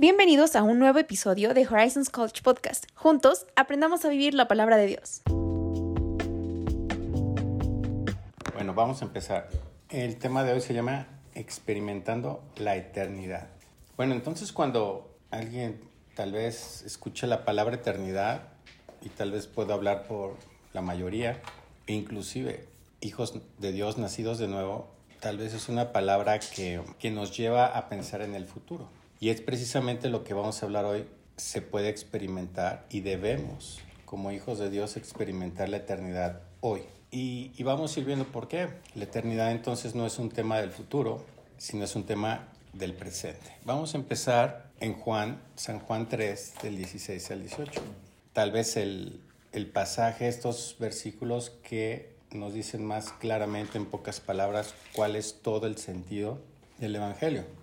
Bienvenidos a un nuevo episodio de Horizons College Podcast. Juntos aprendamos a vivir la palabra de Dios. Bueno, vamos a empezar. El tema de hoy se llama Experimentando la eternidad. Bueno, entonces cuando alguien tal vez escucha la palabra eternidad, y tal vez puedo hablar por la mayoría, e inclusive hijos de Dios nacidos de nuevo, tal vez es una palabra que, que nos lleva a pensar en el futuro y es precisamente lo que vamos a hablar hoy. Se puede experimentar y debemos, como hijos de Dios, experimentar la eternidad hoy. Y, vamos a ir viendo por qué. La eternidad entonces no es un tema del futuro, sino es un tema del presente. Vamos a empezar en Juan, San Juan 3, del 16 al 18. Tal vez el, el pasaje, estos versículos que nos dicen más claramente, en pocas palabras, cuál es todo el sentido del Evangelio,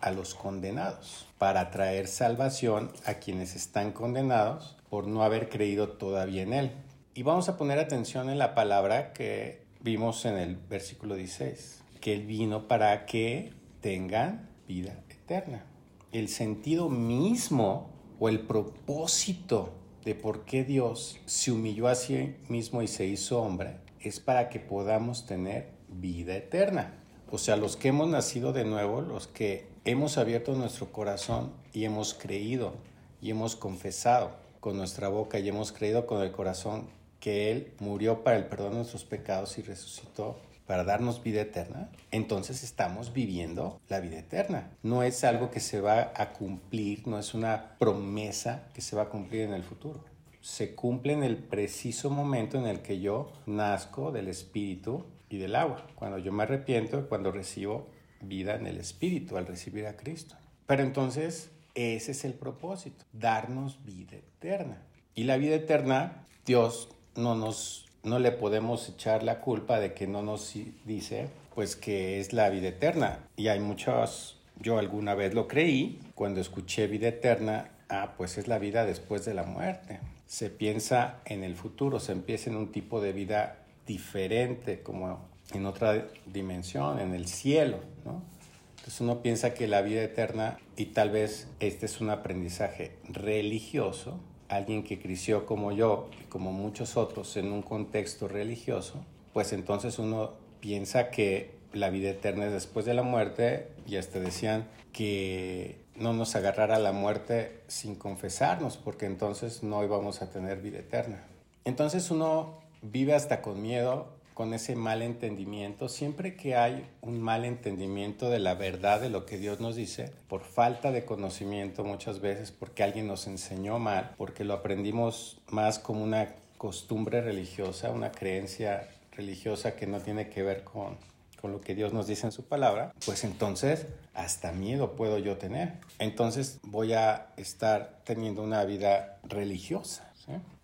a los condenados, para traer salvación a quienes están condenados por no haber creído todavía en Él. Y vamos a poner atención en la palabra que vimos en el versículo 16, que Él vino para que tengan vida eterna. El sentido mismo o el propósito de por qué Dios se humilló a sí mismo y se hizo hombre es para que podamos tener vida eterna. O sea, los que hemos nacido de nuevo, los que hemos abierto nuestro corazón y hemos creído y hemos confesado con nuestra boca y hemos creído con el corazón que Él murió para el perdón de nuestros pecados y resucitó para darnos vida eterna, entonces estamos viviendo la vida eterna. No es algo que se va a cumplir, no es una promesa que se va a cumplir en el futuro. Se cumple en el preciso momento en el que yo nazco del Espíritu y del agua. Cuando yo me arrepiento, cuando recibo vida en el Espíritu, al recibir a Cristo. Pero entonces, ese es el propósito, darnos vida eterna. Y la vida eterna, Dios no nos no le podemos echar la culpa de que no nos dice pues que es la vida eterna. Y hay muchos, yo alguna vez lo creí, cuando escuché vida eterna, ah, pues es la vida después de la muerte. Se piensa en el futuro, se empieza en un tipo de vida diferente, como en otra dimensión, en el cielo, ¿no? Entonces uno piensa que la vida eterna, y tal vez este es un aprendizaje religioso, alguien que creció como yo y como muchos otros en un contexto religioso, pues entonces uno piensa que la vida eterna es después de la muerte y hasta decían que no nos agarrara la muerte sin confesarnos, porque entonces no íbamos a tener vida eterna. Entonces uno vive hasta con miedo, con ese mal entendimiento. Siempre que hay un mal entendimiento de la verdad de lo que Dios nos dice, por falta de conocimiento muchas veces, porque alguien nos enseñó mal, porque lo aprendimos más como una costumbre religiosa, una creencia religiosa que no tiene que ver con, con lo que Dios nos dice en su palabra, pues entonces hasta miedo puedo yo tener. Entonces voy a estar teniendo una vida religiosa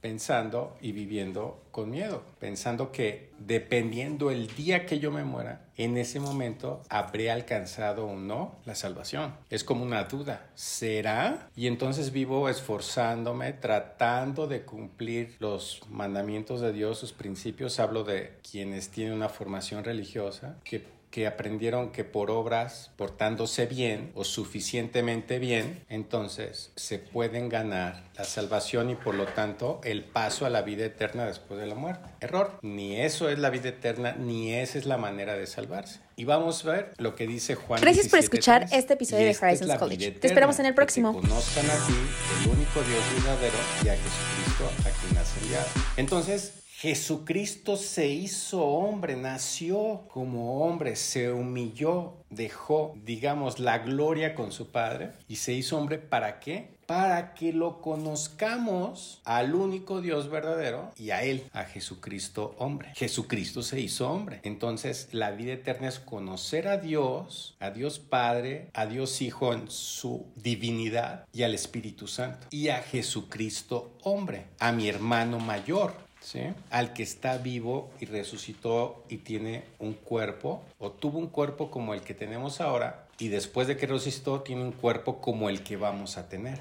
pensando y viviendo con miedo, pensando que dependiendo el día que yo me muera, en ese momento habré alcanzado o no la salvación. Es como una duda, ¿será? Y entonces vivo esforzándome, tratando de cumplir los mandamientos de Dios, sus principios. Hablo de quienes tienen una formación religiosa, que que aprendieron que por obras, portándose bien o suficientemente bien, entonces se pueden ganar la salvación y por lo tanto el paso a la vida eterna después de la muerte. Error, ni eso es la vida eterna, ni esa es la manera de salvarse. Y vamos a ver lo que dice Juan. Gracias por escuchar este episodio de Horizons College. Te esperamos en el próximo. Que conozcan a ti, el único Dios verdadero, y a Jesucristo, a quien has enviado. Entonces, Jesucristo se hizo hombre, nació como hombre, se humilló, dejó, digamos, la gloria con su Padre y se hizo hombre para qué? para que lo conozcamos al único Dios verdadero y a Él, a Jesucristo hombre. Jesucristo se hizo hombre. Entonces la vida eterna es conocer a Dios, a Dios Padre, a Dios Hijo en su divinidad y al Espíritu Santo. Y a Jesucristo hombre, a mi hermano mayor. ¿Sí? Al que está vivo y resucitó y tiene un cuerpo o tuvo un cuerpo como el que tenemos ahora y después de que resucitó tiene un cuerpo como el que vamos a tener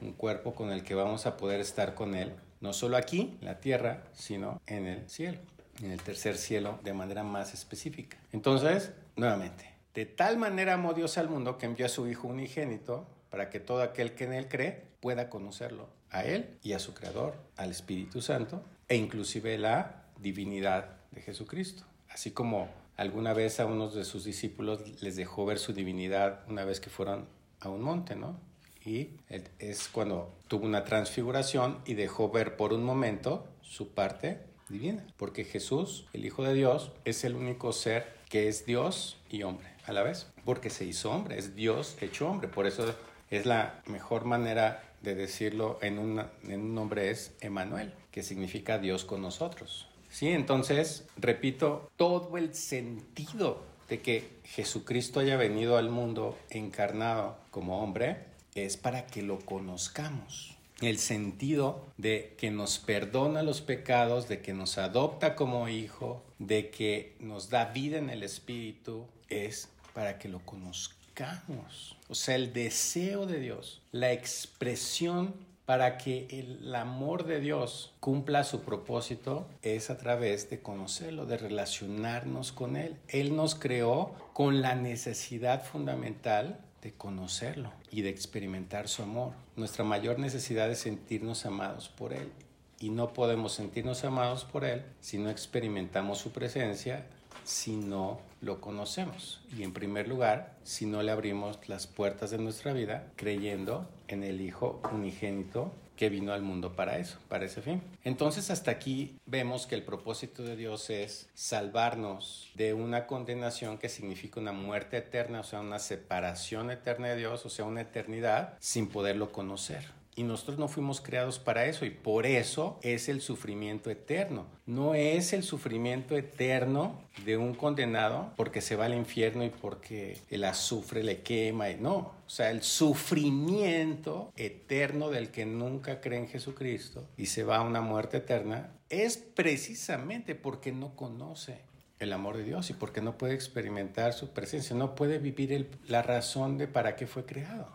un cuerpo con el que vamos a poder estar con Él, no solo aquí, en la tierra, sino en el cielo, en el tercer cielo de manera más específica. Entonces, nuevamente, de tal manera amó Dios al mundo que envió a su Hijo unigénito para que todo aquel que en Él cree pueda conocerlo, a Él y a su Creador, al Espíritu Santo, e inclusive la divinidad de Jesucristo. Así como alguna vez a unos de sus discípulos les dejó ver su divinidad una vez que fueron a un monte, ¿no? y es cuando tuvo una transfiguración y dejó ver por un momento su parte divina, porque Jesús, el Hijo de Dios, es el único ser que es Dios y hombre a la vez, porque se hizo hombre, es Dios hecho hombre, por eso es la mejor manera de decirlo en, un nombre es Emanuel, que significa Dios con nosotros. Sí, entonces, repito, todo el sentido de que Jesucristo haya venido al mundo encarnado como hombre es para que lo conozcamos. El sentido de que nos perdona los pecados, de que nos adopta como hijo, de que nos da vida en el Espíritu, es para que lo conozcamos. O sea, el deseo de Dios, la expresión para que el amor de Dios cumpla su propósito es a través de conocerlo, de relacionarnos con Él. Él nos creó con la necesidad fundamental de conocerlo y de experimentar su amor. Nuestra mayor necesidad es sentirnos amados por Él. Y no podemos sentirnos amados por Él si no experimentamos su presencia, si no lo conocemos. Y en primer lugar, si no le abrimos las puertas de nuestra vida creyendo en el Hijo unigénito que vino al mundo para eso, para ese fin. Entonces hasta aquí vemos que el propósito de Dios es salvarnos de una condenación que significa una muerte eterna, o sea, una separación eterna de Dios, o sea, una eternidad sin poderlo conocer. Y nosotros no fuimos creados para eso y por eso es el sufrimiento eterno. No es el sufrimiento eterno de un condenado porque se va al infierno y porque el azufre le quema. Y no, o sea, el sufrimiento eterno del que nunca cree en Jesucristo y se va a una muerte eterna es precisamente porque no conoce el amor de Dios y porque no puede experimentar su presencia, no puede vivir la razón de para qué fue creado,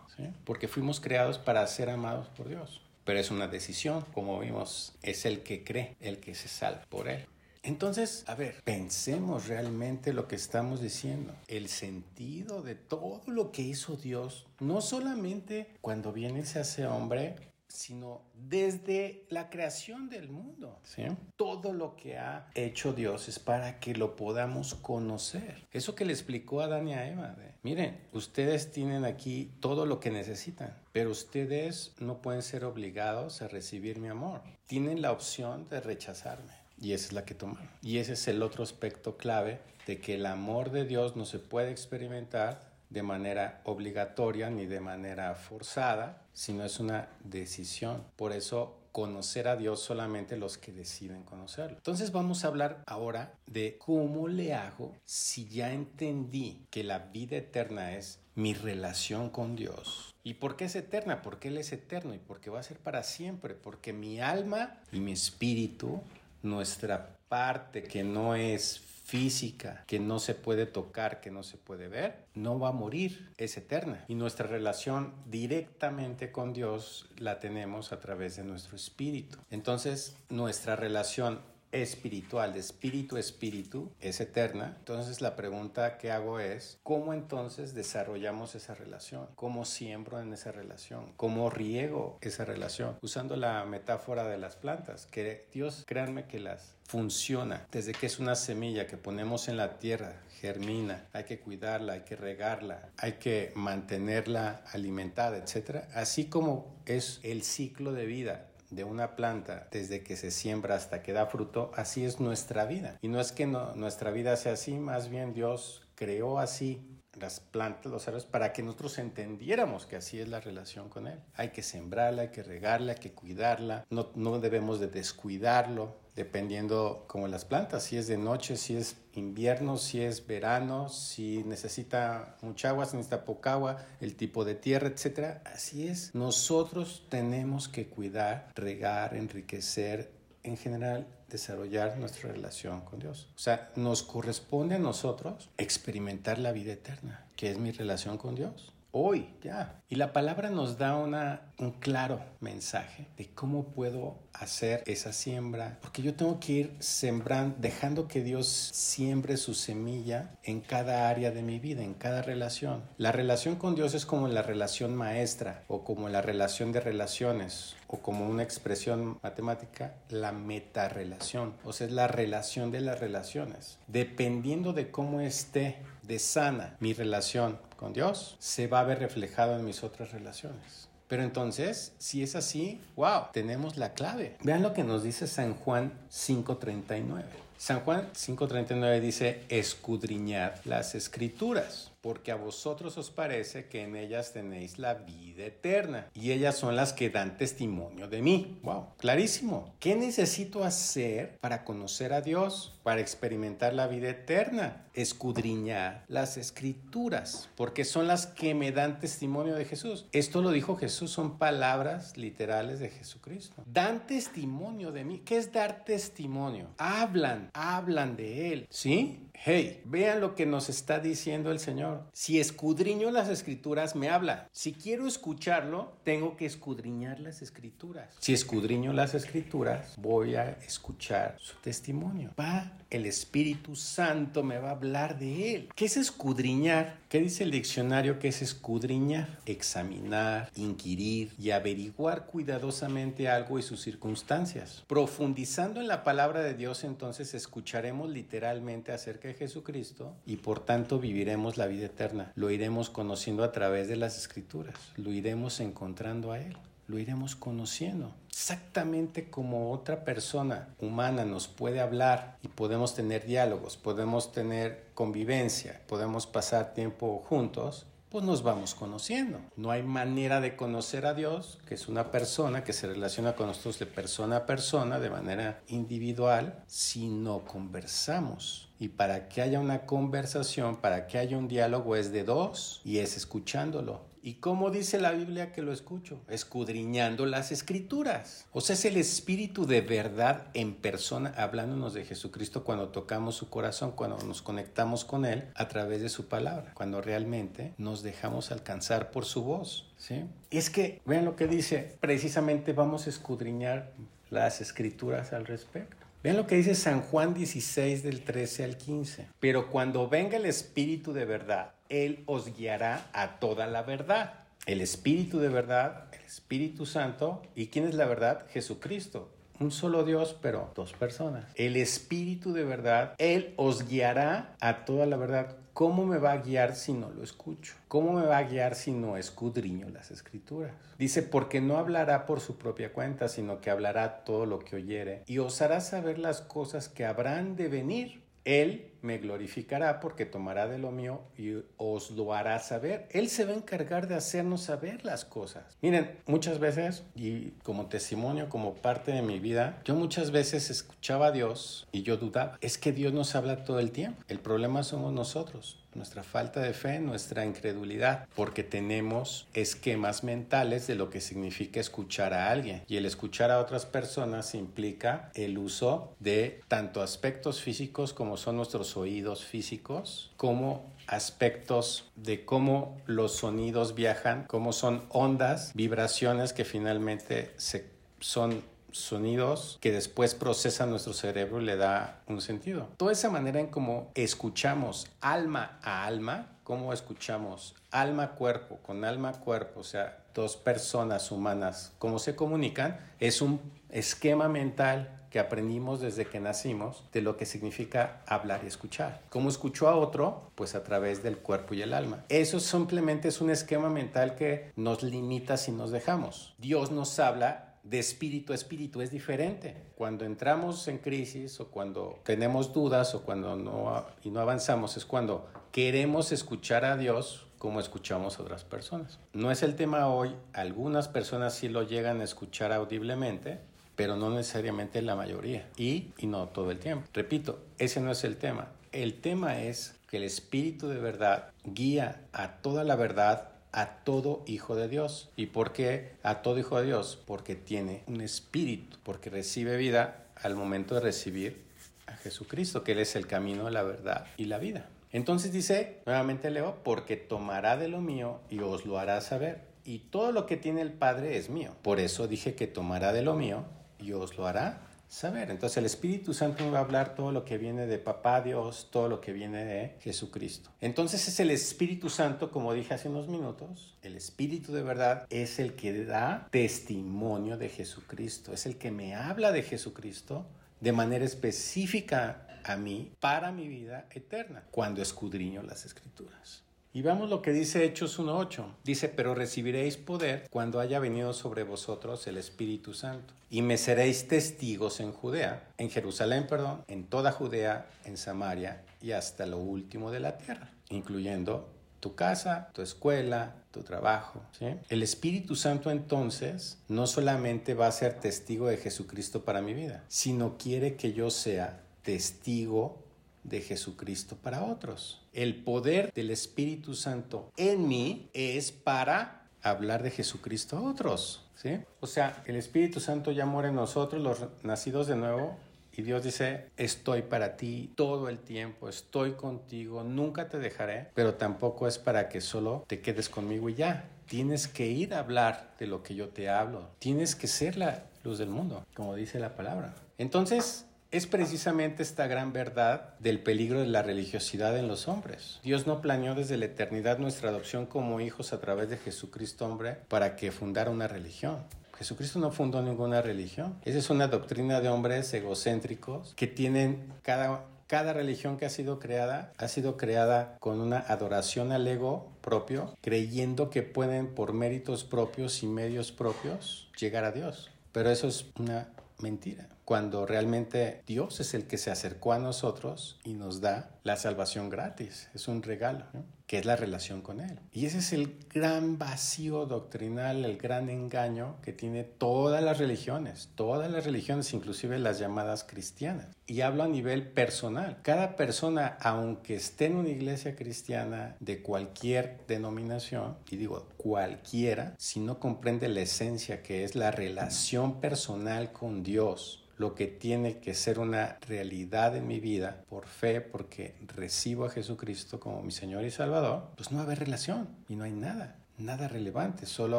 porque fuimos creados para ser amados por Dios. Pero es una decisión, como vimos, es el que cree, el que se salva por él. Entonces, a ver, pensemos realmente lo que estamos diciendo. El sentido de todo lo que hizo Dios, no solamente cuando viene y se hace hombre, sino desde la creación del mundo. ¿sí? Todo lo que ha hecho Dios es para que lo podamos conocer. Eso que le explicó a Adán y a Eva. Miren, ustedes tienen aquí todo lo que necesitan, pero ustedes no pueden ser obligados a recibir mi amor. Tienen la opción de rechazarme. Y esa es la que tomaron. Y ese es el otro aspecto clave de que el amor de Dios no se puede experimentar de manera obligatoria ni de manera forzada, sino es una decisión. Por eso conocer a Dios solamente los que deciden conocerlo. Entonces vamos a hablar ahora de cómo le hago si ya entendí que la vida eterna es mi relación con Dios. ¿Y por qué es eterna? Porque Él es eterno y porque va a ser para siempre, porque mi alma y mi espíritu, nuestra parte que no es física, que no se puede tocar, que no se puede ver, no va a morir, es eterna. Y nuestra relación directamente con Dios la tenemos a través de nuestro espíritu. Entonces, nuestra relación espiritual, de espíritu espíritu, es eterna. Entonces la pregunta que hago es, ¿cómo entonces desarrollamos esa relación? ¿Cómo siembro en esa relación? ¿Cómo riego esa relación? Usando la metáfora de las plantas, que Dios, créanme que las funciona desde que es una semilla que ponemos en la tierra, germina, hay que cuidarla, hay que regarla, hay que mantenerla alimentada, etc. Así como es el ciclo de vida de una planta desde que se siembra hasta que da fruto, así es nuestra vida. Y no es que nuestra vida sea así, más bien Dios creó así las plantas, los árboles, para que nosotros entendiéramos que así es la relación con Él. Hay que sembrarla, hay que regarla, hay que cuidarla, no, no debemos de descuidarlo, dependiendo como las plantas, si es de noche, si es invierno, si es verano, si necesita mucha agua, si necesita poca agua, el tipo de tierra, etc. Así es. Nosotros tenemos que cuidar, regar, enriquecer, en general desarrollar nuestra relación con Dios. O sea, nos corresponde a nosotros experimentar la vida eterna, que es mi relación con Dios hoy, ya. Y la palabra nos da una, un claro mensaje de cómo puedo hacer esa siembra, porque yo tengo que ir sembrando, dejando que Dios siembre su semilla en cada área de mi vida, en cada relación. La relación con Dios es como la relación maestra o como la relación de relaciones o como una expresión matemática, la metarrelación, o sea, es la relación de las relaciones. Dependiendo de cómo esté de sana mi relación Dios, se va a ver reflejado en mis otras relaciones. Pero entonces, si es así, wow, tenemos la clave. Vean lo que nos dice San Juan 5.39. San Juan 5.39 dice, escudriñad las escrituras porque a vosotros os parece que en ellas tenéis la vida eterna, y ellas son las que dan testimonio de mí. Wow, clarísimo. ¿Qué necesito hacer para conocer a Dios, para experimentar la vida eterna? Escudriñar las escrituras, porque son las que me dan testimonio de Jesús. Esto lo dijo Jesús, son palabras literales de Jesucristo. Dan testimonio de mí. ¿Qué es dar testimonio? Hablan, hablan de Él. ¿Sí? Hey, vean lo que nos está diciendo el Señor. Si escudriño las escrituras, me habla. Si quiero escucharlo, tengo que escudriñar las escrituras. Si escudriño las escrituras, voy a escuchar su testimonio. Va, el Espíritu Santo me va a hablar de él. ¿Qué es escudriñar? ¿Qué dice el diccionario que es escudriñar? Examinar, inquirir y averiguar cuidadosamente algo y sus circunstancias. Profundizando en la palabra de Dios, entonces escucharemos literalmente acerca de Jesucristo y por tanto viviremos la vida eterna. Lo iremos conociendo a través de las escrituras, lo iremos encontrando a Él, lo iremos conociendo. Exactamente como otra persona humana nos puede hablar y podemos tener diálogos, podemos tener convivencia, podemos pasar tiempo juntos, pues nos vamos conociendo. No hay manera de conocer a Dios, que es una persona que se relaciona con nosotros de persona a persona, de manera individual, si no conversamos. Y para que haya una conversación, para que haya un diálogo es de dos y es escuchándolo. ¿Y cómo dice la Biblia que lo escucho? Escudriñando las escrituras. O sea, es el Espíritu de verdad en persona hablándonos de Jesucristo cuando tocamos su corazón, cuando nos conectamos con Él a través de su palabra, cuando realmente nos dejamos alcanzar por su voz. ¿sí? Es que, vean lo que dice, precisamente vamos a escudriñar las escrituras al respecto. Vean lo que dice San Juan 16 del 13 al 15. Pero cuando venga el Espíritu de verdad, Él os guiará a toda la verdad. El Espíritu de verdad, el Espíritu Santo. ¿Y quién es la verdad? Jesucristo un solo Dios, pero dos personas. El Espíritu de verdad, Él os guiará a toda la verdad. ¿Cómo me va a guiar si no lo escucho? ¿Cómo me va a guiar si no escudriño las escrituras? Dice, porque no hablará por su propia cuenta, sino que hablará todo lo que oyere y os hará saber las cosas que habrán de venir él me glorificará porque tomará de lo mío y os lo hará saber. Él se va a encargar de hacernos saber las cosas. Miren, muchas veces, y como testimonio, como parte de mi vida, yo muchas veces escuchaba a Dios y yo dudaba. Es que Dios nos habla todo el tiempo. El problema somos nosotros nuestra falta de fe, nuestra incredulidad, porque tenemos esquemas mentales de lo que significa escuchar a alguien. Y el escuchar a otras personas implica el uso de tanto aspectos físicos como son nuestros oídos físicos, como aspectos de cómo los sonidos viajan, cómo son ondas, vibraciones que finalmente se, son sonidos que después procesa nuestro cerebro y le da un sentido. Toda esa manera en cómo escuchamos alma a alma, cómo escuchamos alma a cuerpo, con alma a cuerpo, o sea, dos personas humanas, cómo se comunican, es un esquema mental que aprendimos desde que nacimos de lo que significa hablar y escuchar. ¿Cómo escucho a otro? Pues a través del cuerpo y el alma. Eso simplemente es un esquema mental que nos limita si nos dejamos. Dios nos habla de espíritu a espíritu es diferente. Cuando entramos en crisis o cuando tenemos dudas o cuando no, y no avanzamos es cuando queremos escuchar a Dios como escuchamos a otras personas. No es el tema hoy, algunas personas sí lo llegan a escuchar audiblemente, pero no necesariamente la mayoría y, no todo el tiempo. Repito, ese no es el tema. El tema es que el Espíritu de verdad guía a toda la verdad a todo hijo de Dios. ¿Y por qué a todo hijo de Dios? Porque tiene un espíritu, porque recibe vida al momento de recibir a Jesucristo, que Él es el camino, la verdad y la vida. Entonces dice, nuevamente leo, porque tomará de lo mío y os lo hará saber. Y todo lo que tiene el Padre es mío. Por eso dije que tomará de lo mío y os lo hará saber. Entonces el Espíritu Santo va a hablar todo lo que viene de Papá Dios, todo lo que viene de Jesucristo. Entonces es el Espíritu Santo, como dije hace unos minutos, el Espíritu de verdad es el que da testimonio de Jesucristo, es el que me habla de Jesucristo de manera específica a mí para mi vida eterna cuando escudriño las escrituras. Y vamos lo que dice Hechos 1.8. Dice, pero recibiréis poder cuando haya venido sobre vosotros el Espíritu Santo. Y me seréis testigos en Judea, en Jerusalén, perdón, en toda Judea, en Samaria y hasta lo último de la tierra, incluyendo tu casa, tu escuela, tu trabajo. El Espíritu Santo entonces no solamente va a ser testigo de Jesucristo para mi vida, sino quiere que yo sea testigo de Jesucristo para otros. El poder del Espíritu Santo en mí es para hablar de Jesucristo a otros. ¿sí? O sea, el Espíritu Santo ya muere en nosotros, los nacidos de nuevo, y Dios dice, estoy para ti todo el tiempo, estoy contigo, nunca te dejaré, pero tampoco es para que solo te quedes conmigo y ya. Tienes que ir a hablar de lo que yo te hablo. Tienes que ser la luz del mundo, como dice la palabra. Entonces, es precisamente esta gran verdad del peligro de la religiosidad en los hombres. Dios no planeó desde la eternidad nuestra adopción como hijos a través de Jesucristo hombre para que fundara una religión. Jesucristo no fundó ninguna religión. Esa es una doctrina de hombres egocéntricos que tienen cada cada religión que ha sido creada ha sido creada con una adoración al ego propio, creyendo que pueden por méritos propios y medios propios llegar a Dios. Pero eso es una mentira, cuando realmente Dios es el que se acercó a nosotros y nos da la salvación gratis, es un regalo, que es la relación con Él. Y ese es el gran vacío doctrinal, el gran engaño que tiene todas las religiones, todas las religiones, inclusive las llamadas cristianas. Y hablo a nivel personal. Cada persona, aunque esté en una iglesia cristiana de cualquier denominación, y digo cualquiera, si no comprende la esencia que es la relación personal con Dios, lo que tiene que ser una realidad en mi vida por fe, porque recibo a Jesucristo como mi Señor y Salvador, pues no va a haber relación y no hay nada, nada relevante, solo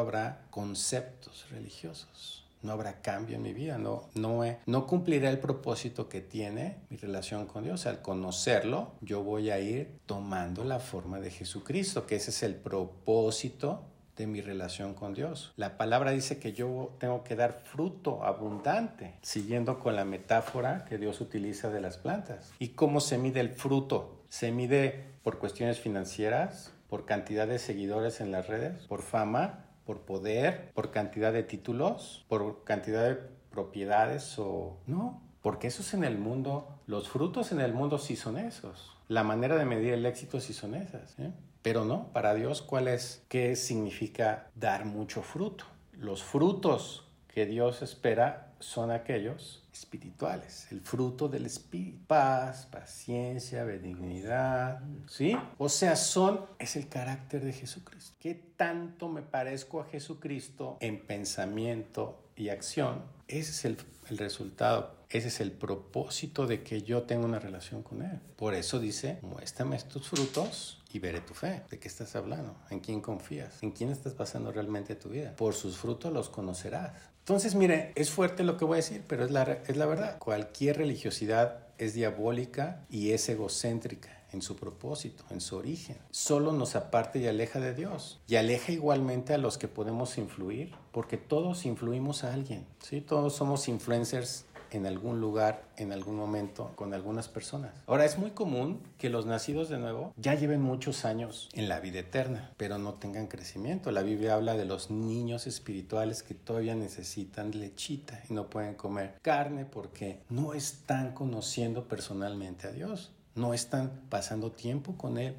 habrá conceptos religiosos. No habrá cambio en mi vida, no, no, no cumpliré el propósito que tiene mi relación con Dios. Al conocerlo, yo voy a ir tomando la forma de Jesucristo, que ese es el propósito de mi relación con Dios. La palabra dice que yo tengo que dar fruto abundante, siguiendo con la metáfora que Dios utiliza de las plantas. ¿Y cómo se mide el fruto? Se mide por cuestiones financieras, por cantidad de seguidores en las redes, por fama, por poder, por cantidad de títulos, por cantidad de propiedades o no, porque eso es en el mundo, los frutos en el mundo sí son esos. La manera de medir el éxito sí son esas. ¿eh? Pero no, para Dios, ¿cuál es? ¿Qué significa dar mucho fruto? Los frutos que Dios espera son aquellos espirituales, el fruto del espíritu, paz, paciencia, benignidad, ¿sí? O sea, son, es el carácter de Jesucristo. ¿Qué tanto me parezco a Jesucristo en pensamiento y acción? Ese es el, resultado ese es el propósito de que yo tenga una relación con Él. Por eso dice, muéstrame tus frutos y veré tu fe. ¿De qué estás hablando? ¿En quién confías? ¿En quién estás pasando realmente tu vida? Por sus frutos los conocerás. Entonces, mire, es fuerte lo que voy a decir, pero es la, es la verdad. Cualquier religiosidad es diabólica y es egocéntrica en su propósito, en su origen. Solo nos aparta y aleja de Dios. Y aleja igualmente a los que podemos influir, porque todos influimos a alguien. ¿sí? Todos somos influencers en algún lugar, en algún momento, con algunas personas. Ahora, es muy común que los nacidos de nuevo ya lleven muchos años en la vida eterna, pero no tengan crecimiento. La Biblia habla de los niños espirituales que todavía necesitan lechita y no pueden comer carne porque no están conociendo personalmente a Dios, no están pasando tiempo con Él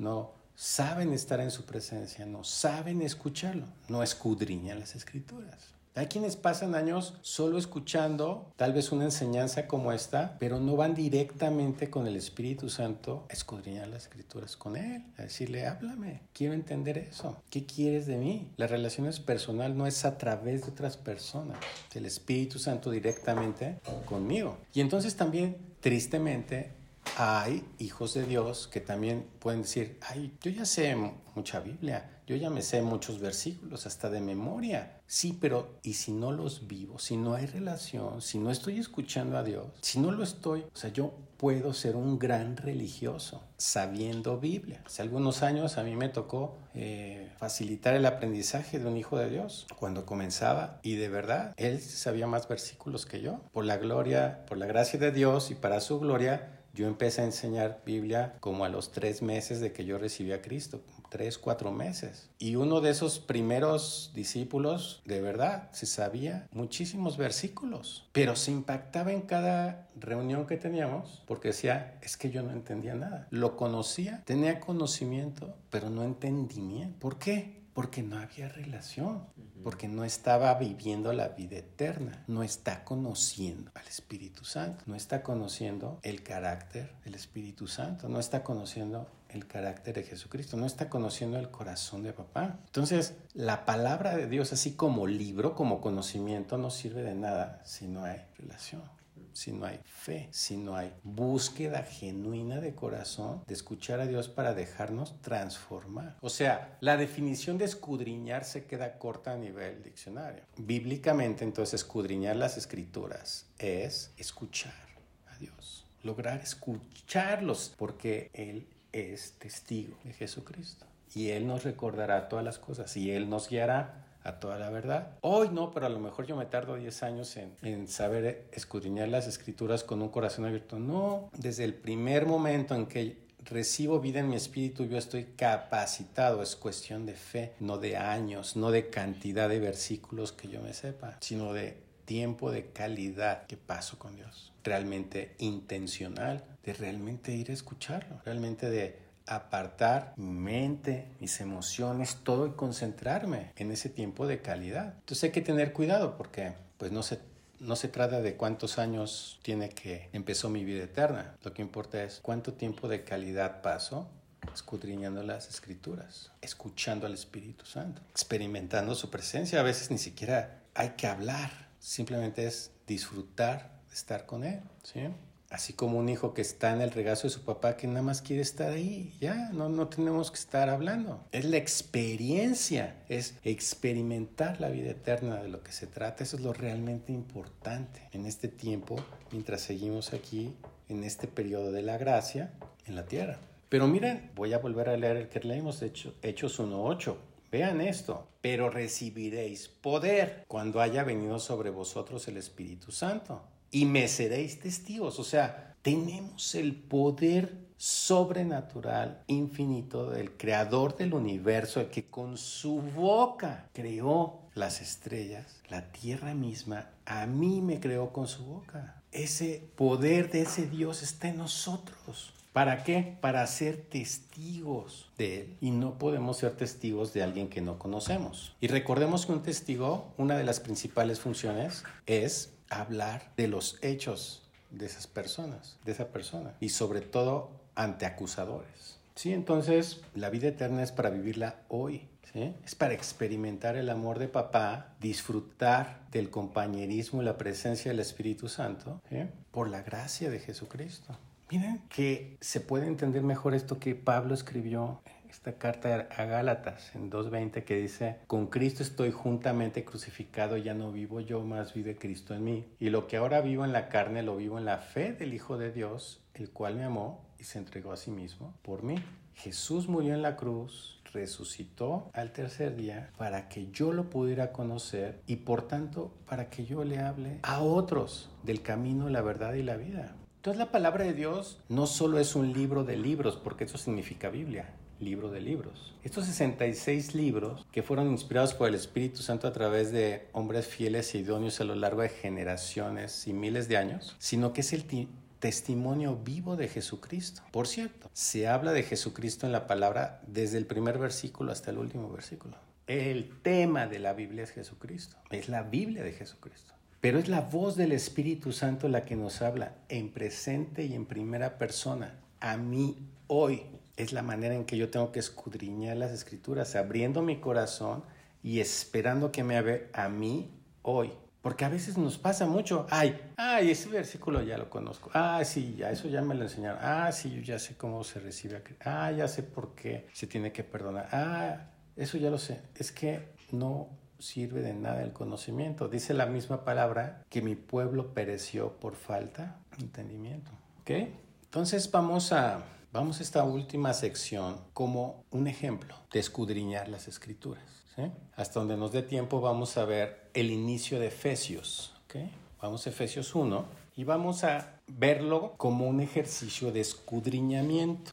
no saben estar en su presencia, no saben escucharlo, no escudriñan las escrituras. Hay quienes pasan años solo escuchando tal vez una enseñanza como esta, pero no van directamente con el Espíritu Santo a escudriñar las escrituras con Él, a decirle, háblame, quiero entender eso, ¿qué quieres de mí? La relación es personal, no es a través de otras personas, el Espíritu Santo directamente conmigo. Y entonces también, tristemente, hay hijos de Dios que también pueden decir, ay, yo ya sé mucha Biblia, yo ya me sé muchos versículos, hasta de memoria. Sí, pero ¿y si no los vivo? Si no hay relación, si no estoy escuchando a Dios, si no lo estoy, o sea, yo puedo ser un gran religioso sabiendo Biblia. Hace algunos años a mí me tocó eh, facilitar el aprendizaje de un hijo de Dios cuando comenzaba y de verdad él sabía más versículos que yo. Por la gloria, por la gracia de Dios y para su gloria, yo empecé a enseñar Biblia como a los tres meses de que yo recibí a Cristo, tres, cuatro meses. Y uno de esos primeros discípulos, de verdad, se sabía muchísimos versículos, pero se impactaba en cada reunión que teníamos porque decía, es que yo no entendía nada. Lo conocía, tenía conocimiento, pero no entendimiento. ¿Por qué? Porque no había relación, porque no estaba viviendo la vida eterna, no está conociendo al Espíritu Santo, no está conociendo el carácter del Espíritu Santo, no está conociendo el carácter de Jesucristo, no está conociendo el corazón de papá. Entonces, la palabra de Dios, así como libro, como conocimiento, no sirve de nada si no hay relación si no hay fe, si no hay búsqueda genuina de corazón de escuchar a Dios para dejarnos transformar. O sea, la definición de escudriñar se queda corta a nivel diccionario. Bíblicamente, entonces, escudriñar las escrituras es escuchar a Dios, lograr escucharlos, porque Él es testigo de Jesucristo. Y Él nos recordará todas las cosas y Él nos guiará a toda la verdad. Hoy no, pero a lo mejor yo me tardo 10 años en, en, saber escudriñar las escrituras con un corazón abierto. No, desde el primer momento en que recibo vida en mi espíritu, yo estoy capacitado. Es cuestión de fe, no de años, no de cantidad de versículos que yo me sepa, sino de tiempo de calidad que paso con Dios. Realmente intencional, de realmente ir a escucharlo, realmente de apartar mi mente, mis emociones, todo y concentrarme en ese tiempo de calidad. Entonces hay que tener cuidado porque pues no se no se trata de cuántos años tiene que empezó mi vida eterna. Lo que importa es cuánto tiempo de calidad paso escudriñando las escrituras, escuchando al Espíritu Santo, experimentando su presencia. A veces ni siquiera hay que hablar, simplemente es disfrutar de estar con Él. ¿sí? Así como un hijo que está en el regazo de su papá que nada más quiere estar ahí, ya, no, no tenemos que estar hablando. Es la experiencia, es experimentar la vida eterna de lo que se trata. Eso es lo realmente importante en este tiempo, mientras seguimos aquí en este periodo de la gracia en la tierra. Pero miren, voy a volver a leer el que leímos, Hechos 1.8. Vean esto, pero recibiréis poder cuando haya venido sobre vosotros el Espíritu Santo y me seréis testigos. O sea, tenemos el poder sobrenatural infinito del creador del universo, el que con su boca creó las estrellas, la tierra misma, a mí me creó con su boca. Ese poder de ese Dios está en nosotros. ¿Para qué? Para ser testigos de Él. Y no podemos ser testigos de alguien que no conocemos. Y recordemos que un testigo, una de las principales funciones es hablar de los hechos de esas personas, de esa persona, y sobre todo ante acusadores. Sí, entonces la vida eterna es para vivirla hoy. Es para experimentar el amor de papá, disfrutar del compañerismo y la presencia del Espíritu Santo, por la gracia de Jesucristo. Miren que se puede entender mejor esto que Pablo escribió esta carta a Gálatas en 2.20 que dice, con Cristo estoy juntamente crucificado, ya no vivo yo, más vive Cristo en mí. Y lo que ahora vivo en la carne lo vivo en la fe del Hijo de Dios, el cual me amó y se entregó a sí mismo por mí. Jesús murió en la cruz, resucitó al tercer día para que yo lo pudiera conocer y por tanto para que yo le hable a otros del camino, la verdad y la vida. Entonces la palabra de Dios no solo es un libro de libros, porque eso significa Biblia libro de libros. Estos 66 libros que fueron inspirados por el Espíritu Santo a través de hombres fieles y idóneos a lo largo de generaciones y miles de años, sino que es el testimonio vivo de Jesucristo. Por cierto, se habla de Jesucristo en la palabra desde el primer versículo hasta el último versículo. El tema de la Biblia es Jesucristo, es la Biblia de Jesucristo. Pero es la voz del Espíritu Santo la que nos habla en presente y en primera persona, a mí hoy. Es la manera en que yo tengo que escudriñar las escrituras, abriendo mi corazón y esperando que me hable a mí hoy. Porque a veces nos pasa mucho, ay, ay, ese versículo ya lo conozco, ah, sí, ya, eso ya me lo enseñaron, ah, sí, yo ya sé cómo se recibe, a... ah, ya sé por qué se tiene que perdonar, ah, eso ya lo sé, es que no sirve de nada el conocimiento, dice la misma palabra que mi pueblo pereció por falta de entendimiento, ¿ok? Entonces vamos a, vamos a esta última sección como un ejemplo de escudriñar las escrituras. Hasta donde nos dé tiempo vamos a ver el inicio de Efesios. Vamos a Efesios 1 y vamos a verlo como un ejercicio de escudriñamiento.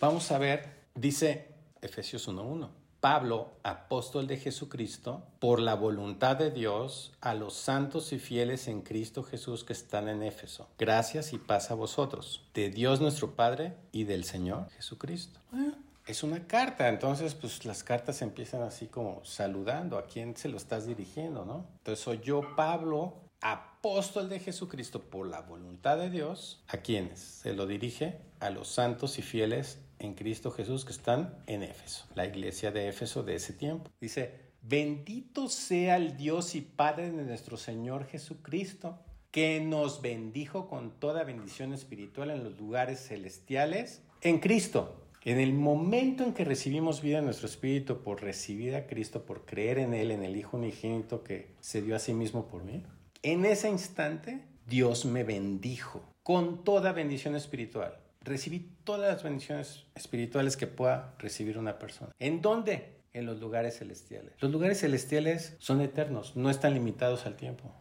Vamos a ver, dice Efesios 1.1. Pablo, apóstol de Jesucristo, por la voluntad de Dios, a los santos y fieles en Cristo Jesús que están en Éfeso. Gracias y paz a vosotros, de Dios nuestro Padre y del Señor Jesucristo. Ah, es una carta, entonces pues las cartas empiezan así como saludando a quién se lo estás dirigiendo, ¿no? Entonces soy yo, Pablo, apóstol de Jesucristo por la voluntad de Dios, ¿a quiénes? Se lo dirige a los santos y fieles en Cristo Jesús que están en Éfeso, la iglesia de Éfeso de ese tiempo. Dice, bendito sea el Dios y Padre de nuestro Señor Jesucristo, que nos bendijo con toda bendición espiritual en los lugares celestiales en Cristo en el momento en que recibimos vida en nuestro espíritu por recibir a Cristo, por creer en Él, en el Hijo unigénito que se dio a sí mismo por mí, en ese instante Dios me bendijo con toda bendición espiritual. Recibí todas las bendiciones espirituales que pueda recibir una persona. ¿En dónde? En los lugares celestiales. Los lugares celestiales son eternos, no están limitados al tiempo.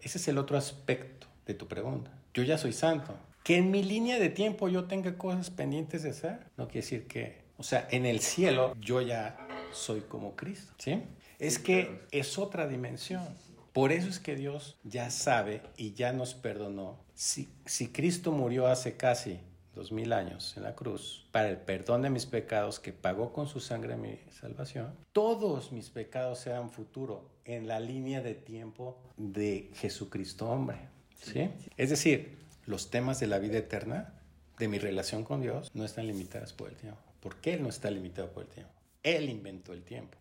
Ese es el otro aspecto de tu pregunta. Yo ya soy santo, que en mi línea de tiempo yo tenga cosas pendientes de hacer, no quiere decir que, o sea, en el cielo yo ya soy como Cristo, ¿sí? Es que es otra dimensión. Por eso es que Dios ya sabe y ya nos perdonó. Si, si Cristo murió hace casi dos mil años en la cruz para el perdón de mis pecados que pagó con su sangre mi salvación, todos mis pecados serán futuro en la línea de tiempo de Jesucristo hombre. ¿sí? Es decir, los temas de la vida eterna, de mi relación con Dios, no están limitadas por el tiempo. ¿Por qué Él no está limitado por el tiempo? Él inventó el tiempo.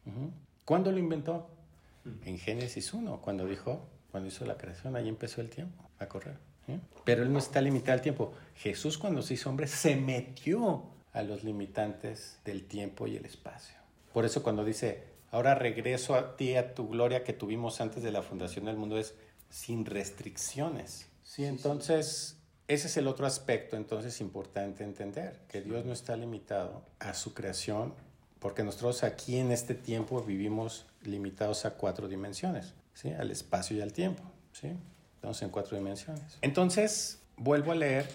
¿Cuándo lo inventó? En Génesis 1, cuando dijo, cuando hizo la creación, ahí empezó el tiempo a correr. Pero Él no está limitado al tiempo. Jesús cuando se hizo hombre se metió a los limitantes del tiempo y el espacio. Por eso cuando dice, ahora regreso a ti, a tu gloria que tuvimos antes de la fundación del mundo, es sin restricciones. Sí, entonces ese es el otro aspecto entonces importante entender, que Dios no está limitado a su creación, porque nosotros aquí en este tiempo vivimos limitados a cuatro dimensiones, ¿sí? al espacio y al tiempo. ¿sí? En cuatro dimensiones. Entonces, vuelvo a leer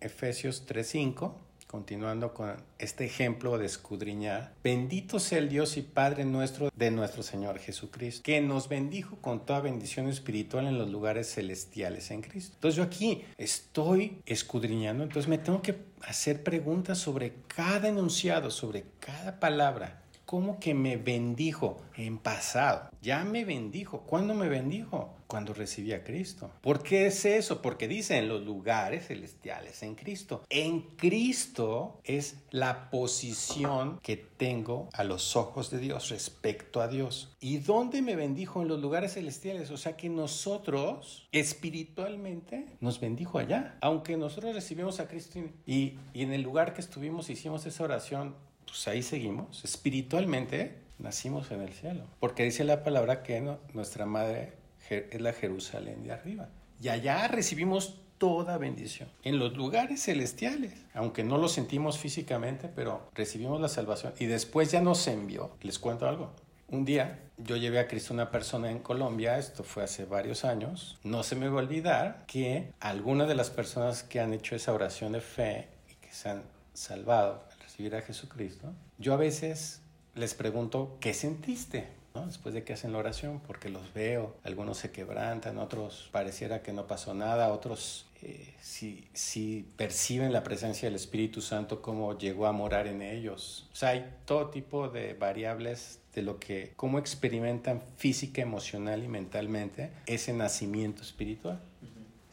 Efesios 3.5 continuando con este ejemplo de escudriñar, bendito sea el Dios y Padre nuestro de nuestro Señor Jesucristo, que nos bendijo con toda bendición espiritual en los lugares celestiales en Cristo. Entonces yo aquí estoy escudriñando, entonces me tengo que hacer preguntas sobre cada enunciado, sobre cada palabra. ¿Cómo que me bendijo en pasado? Ya me bendijo. ¿Cuándo me bendijo? Cuando recibí a Cristo. ¿Por qué es eso? Porque dice en los lugares celestiales en Cristo. En Cristo es la posición que tengo a los ojos de Dios respecto a Dios. ¿Y dónde me bendijo en los lugares celestiales? O sea que nosotros espiritualmente nos bendijo allá. Aunque nosotros recibimos a Cristo y, y en el lugar que estuvimos hicimos esa oración, pues ahí seguimos. Espiritualmente nacimos en el cielo. Porque dice la palabra que nuestra madre es la Jerusalén de arriba. Y allá recibimos toda bendición. En los lugares celestiales, aunque no lo sentimos físicamente, pero recibimos la salvación. Y después ya nos envió. Les cuento algo. Un día yo llevé a Cristo una persona en Colombia, esto fue hace varios años. No se me va a olvidar que algunas de las personas que han hecho esa oración de fe y que se han salvado al recibir a Jesucristo, yo a veces les pregunto, ¿qué sentiste? ¿No? después de que hacen la oración, porque los veo, algunos se quebrantan, otros pareciera que no pasó nada, otros eh, si, si perciben la presencia del Espíritu Santo, cómo llegó a morar en ellos. O sea, hay todo tipo de variables de lo que, cómo experimentan física, emocional y mentalmente ese nacimiento espiritual.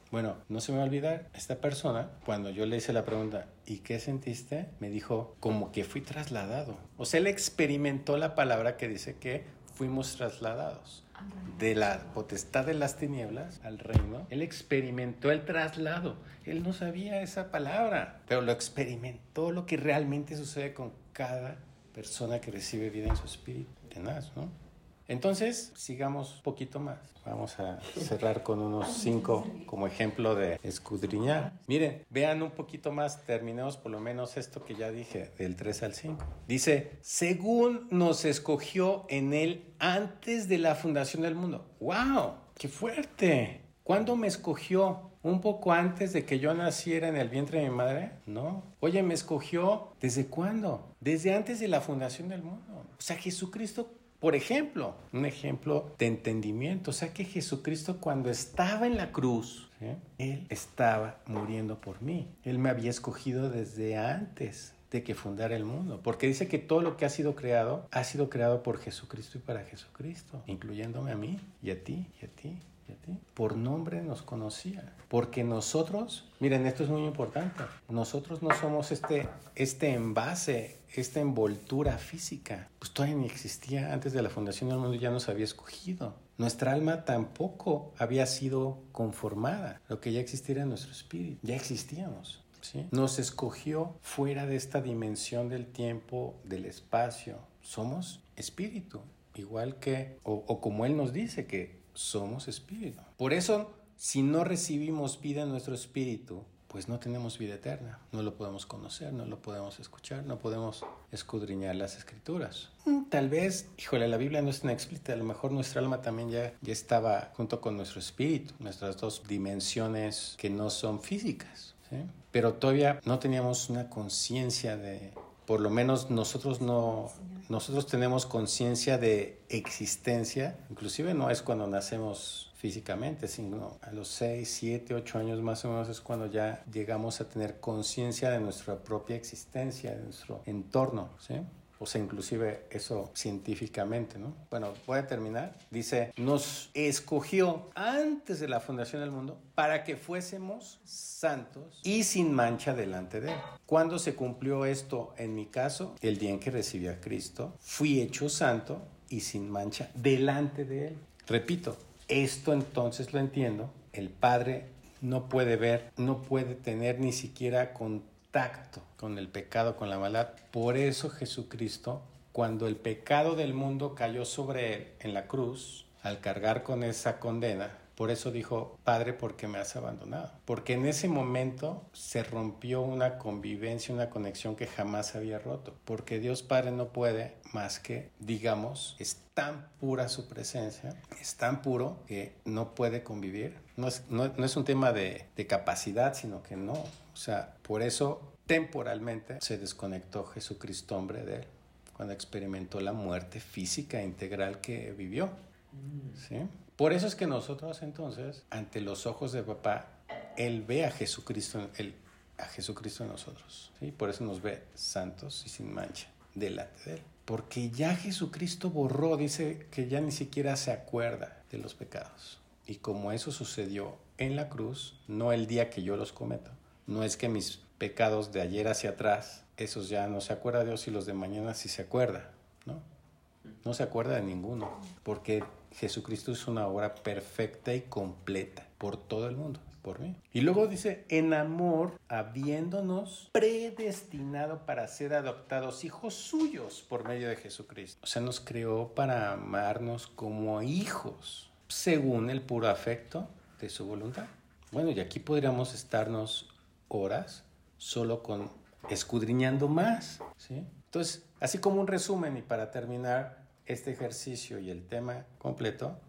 Bueno, no se me va a olvidar, esta persona, cuando yo le hice la pregunta, ¿y qué sentiste? Me dijo, como que fui trasladado. O sea, él experimentó la palabra que dice que fuimos trasladados de la potestad de las tinieblas al reino. Él experimentó el traslado. Él no sabía esa palabra, pero lo experimentó lo que realmente sucede con cada persona que recibe vida en su espíritu. Tenaz, ¿no? Entonces, sigamos un poquito más. Vamos a cerrar con unos cinco como ejemplo de escudriñar. Miren, vean un poquito más, terminemos por lo menos esto que ya dije, del 3 al 5. Dice, según nos escogió en él antes de la fundación del mundo. ¡Wow! ¡Qué fuerte! ¿Cuándo me escogió? ¿Un poco antes de que yo naciera en el vientre de mi madre? No. Oye, me escogió ¿desde cuándo? Desde antes de la fundación del mundo. O sea, Jesucristo por ejemplo, un ejemplo de entendimiento, o sea que Jesucristo cuando estaba en la cruz, Él estaba muriendo por mí. Él me había escogido desde antes de que fundara el mundo, porque dice que todo lo que ha sido creado ha sido creado por Jesucristo y para Jesucristo, incluyéndome a mí y a ti y a ti por nombre nos conocía. Porque nosotros, miren, esto es muy importante. Nosotros no somos este, este envase, esta envoltura física. Pues todavía ni existía antes de la fundación del mundo, ya nos había escogido. Nuestra alma tampoco había sido conformada. Lo que ya existía era nuestro espíritu. Ya existíamos. ¿sí? Nos escogió fuera de esta dimensión del tiempo, del espacio. Somos espíritu. Igual que, o, o como Él nos dice, que somos espíritu. Por eso, si no recibimos vida en nuestro espíritu, pues no tenemos vida eterna. No lo podemos conocer, no lo podemos escuchar, no podemos escudriñar las escrituras. Mm, tal vez, híjole, la Biblia no es tan explícita, a lo mejor nuestra alma también ya, ya estaba junto con nuestro espíritu, nuestras dos dimensiones que no son físicas. Pero todavía no teníamos una conciencia de, por lo menos nosotros no, nosotros tenemos conciencia de existencia, inclusive no es cuando nacemos físicamente, sino a los 6, 7, 8 años más o menos es cuando ya llegamos a tener conciencia de nuestra propia existencia, de nuestro entorno, ¿sí? O sea, inclusive eso científicamente, ¿no? Bueno, voy a terminar. Dice, nos escogió antes de la fundación del mundo para que fuésemos santos y sin mancha delante de Él. ¿Cuándo se cumplió esto en mi caso? El día en que recibí a Cristo. Fui hecho santo y sin mancha delante de Él. Repito, esto entonces lo entiendo. El Padre no puede ver, no puede tener ni siquiera con con el pecado, con la maldad. Por eso Jesucristo, cuando el pecado del mundo cayó sobre él en la cruz, al cargar con esa condena, por eso dijo, Padre, ¿por qué me has abandonado? Porque en ese momento se rompió una convivencia, una conexión que jamás había roto. Porque Dios Padre no puede más que, digamos, es tan pura su presencia, es tan puro que no puede convivir. No es, no, es un tema de, de capacidad, sino que no. O sea, por eso temporalmente se desconectó Jesucristo, hombre de él, cuando experimentó la muerte física integral que vivió. ¿Sí? Por eso es que nosotros entonces, ante los ojos de papá, él ve a Jesucristo, él, a Jesucristo en nosotros. ¿sí? Por eso nos ve santos y sin mancha delante de él. Porque ya Jesucristo borró, dice que ya ni siquiera se acuerda de los pecados. Y como eso sucedió en la cruz, no el día que yo los cometo, no es que mis pecados de ayer hacia atrás, esos ya no se acuerda Dios y los de mañana sí se acuerda, ¿no? No se acuerda de ninguno, porque Jesucristo es una obra perfecta y completa por todo el mundo, por mí. Y luego dice, en amor, habiéndonos predestinado para ser adoptados hijos suyos por medio de Jesucristo. O sea, nos creó para amarnos como hijos, según el puro afecto de su voluntad. Bueno, y aquí podríamos estarnos horas solo con escudriñando más, ¿sí? Entonces, así como un resumen y para terminar este ejercicio y el tema completo,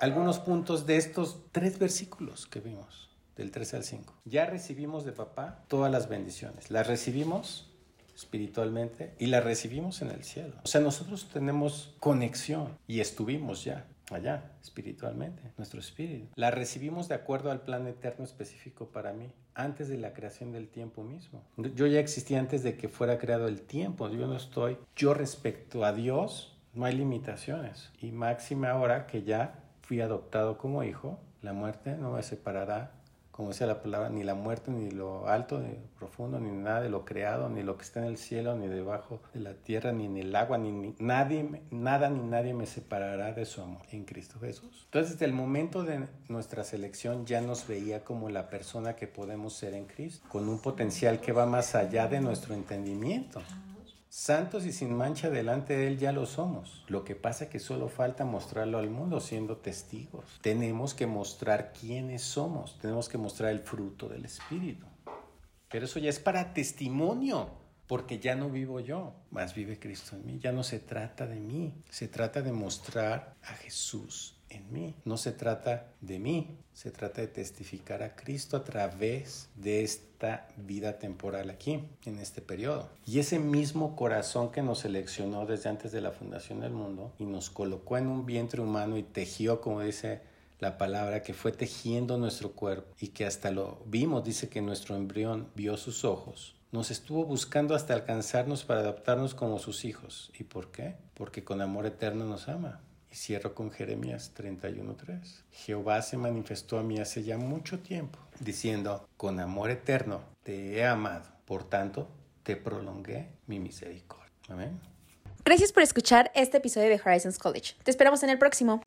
algunos puntos de estos tres versículos que vimos, del 3 al 5. Ya recibimos de papá todas las bendiciones. Las recibimos espiritualmente y la recibimos en el cielo. O sea, nosotros tenemos conexión y estuvimos ya allá espiritualmente, nuestro espíritu. La recibimos de acuerdo al plan eterno específico para mí, antes de la creación del tiempo mismo. Yo ya existía antes de que fuera creado el tiempo. Yo no estoy, yo respecto a Dios, no hay limitaciones. Y máxima ahora que ya fui adoptado como hijo, la muerte no me separará como decía la palabra, ni la muerte, ni lo alto, ni lo profundo, ni nada de lo creado, ni lo que está en el cielo, ni debajo de la tierra, ni en el agua, ni, nadie, nada ni nadie me separará de su amor en Cristo Jesús. Entonces, desde el momento de nuestra selección ya nos veía como la persona que podemos ser en Cristo, con un potencial que va más allá de nuestro entendimiento. Santos y sin mancha delante de Él ya lo somos. Lo que pasa es que solo falta mostrarlo al mundo siendo testigos. Tenemos que mostrar quiénes somos. Tenemos que mostrar el fruto del Espíritu. Pero eso ya es para testimonio, porque ya no vivo yo, más vive Cristo en mí. Ya no se trata de mí, se trata de mostrar a Jesús en mí. No se trata de mí, se trata de testificar a Cristo a través de esta vida temporal aquí, en este periodo. Y ese mismo corazón que nos seleccionó desde antes de la fundación del mundo y nos colocó en un vientre humano y tejió, como dice la palabra, que fue tejiendo nuestro cuerpo y que hasta lo vimos, dice que nuestro embrión vio sus ojos. Nos estuvo buscando hasta alcanzarnos para adoptarnos como sus hijos. ¿Y por qué? Porque con amor eterno nos ama. Y cierro con Jeremías 31.3. Jehová se manifestó a mí hace ya mucho tiempo, diciendo, con amor eterno te he amado, por tanto te prolongué mi misericordia. Amén. Gracias por escuchar este episodio de Horizons College. Te esperamos en el próximo.